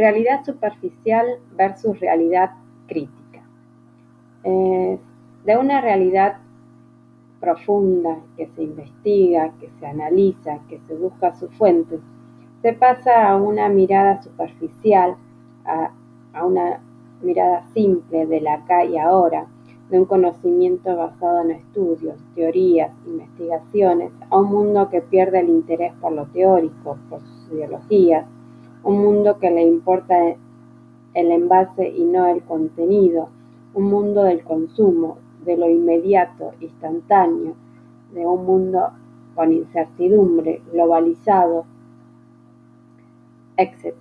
Realidad superficial versus realidad crítica. de una realidad profunda que se investiga, que se analiza, que se busca sus fuentes, se pasa a una mirada superficial, a, a una mirada simple del acá y ahora, de un conocimiento basado en estudios, teorías, investigaciones, a un mundo que pierde el interés por lo teórico, por sus ideologías, un mundo que le importa el envase y no el contenido, un mundo del consumo, de lo inmediato, instantáneo, de un mundo con incertidumbre, globalizado, etc.